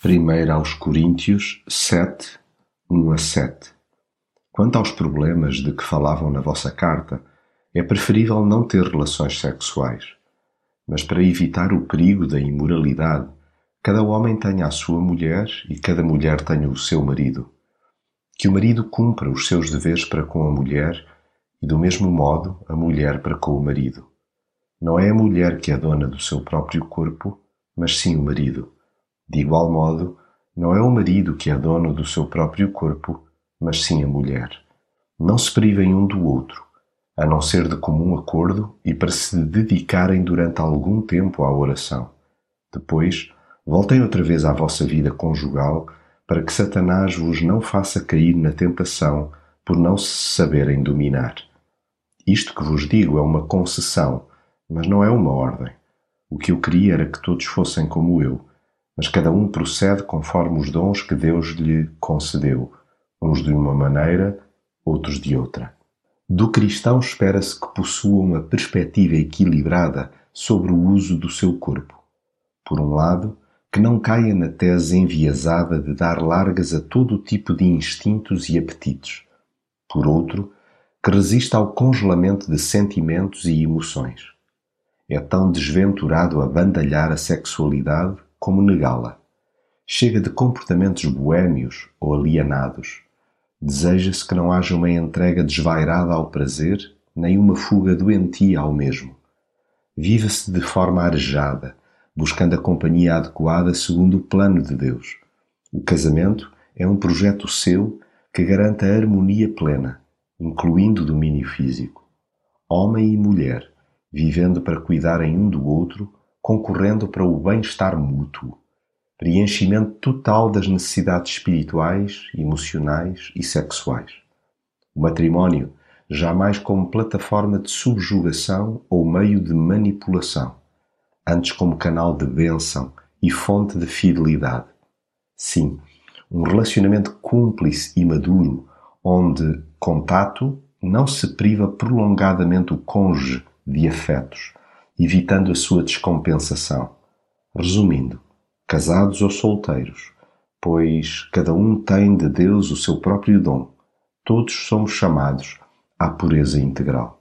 1 aos Coríntios sete, um a sete. Quanto aos problemas de que falavam na vossa carta, é preferível não ter relações sexuais. Mas para evitar o perigo da imoralidade, cada homem tenha a sua mulher e cada mulher tenha o seu marido. Que o marido cumpra os seus deveres para com a mulher e, do mesmo modo, a mulher para com o marido. Não é a mulher que é dona do seu próprio corpo, mas sim o marido. De igual modo, não é o marido que é dono do seu próprio corpo, mas sim a mulher. Não se privem um do outro, a não ser de comum acordo e para se dedicarem durante algum tempo à oração. Depois, voltem outra vez à vossa vida conjugal para que Satanás vos não faça cair na tentação por não se saberem dominar. Isto que vos digo é uma concessão, mas não é uma ordem. O que eu queria era que todos fossem como eu mas cada um procede conforme os dons que Deus lhe concedeu, uns de uma maneira, outros de outra. Do cristão espera-se que possua uma perspectiva equilibrada sobre o uso do seu corpo. Por um lado, que não caia na tese enviesada de dar largas a todo tipo de instintos e apetites. Por outro, que resista ao congelamento de sentimentos e emoções. É tão desventurado abandalhar a sexualidade como negá-la. Chega de comportamentos boêmios ou alienados. Deseja-se que não haja uma entrega desvairada ao prazer, nem uma fuga doentia ao mesmo. Viva-se de forma arejada, buscando a companhia adequada segundo o plano de Deus. O casamento é um projeto seu que garanta a harmonia plena, incluindo o domínio físico. Homem e mulher, vivendo para cuidarem um do outro, concorrendo para o bem-estar mútuo, preenchimento total das necessidades espirituais, emocionais e sexuais. O matrimónio jamais como plataforma de subjugação ou meio de manipulação, antes como canal de bênção e fonte de fidelidade. Sim, um relacionamento cúmplice e maduro, onde contato não se priva prolongadamente o cônjuge de afetos, evitando a sua descompensação. Resumindo, casados ou solteiros, pois cada um tem de Deus o seu próprio dom, todos somos chamados à pureza integral.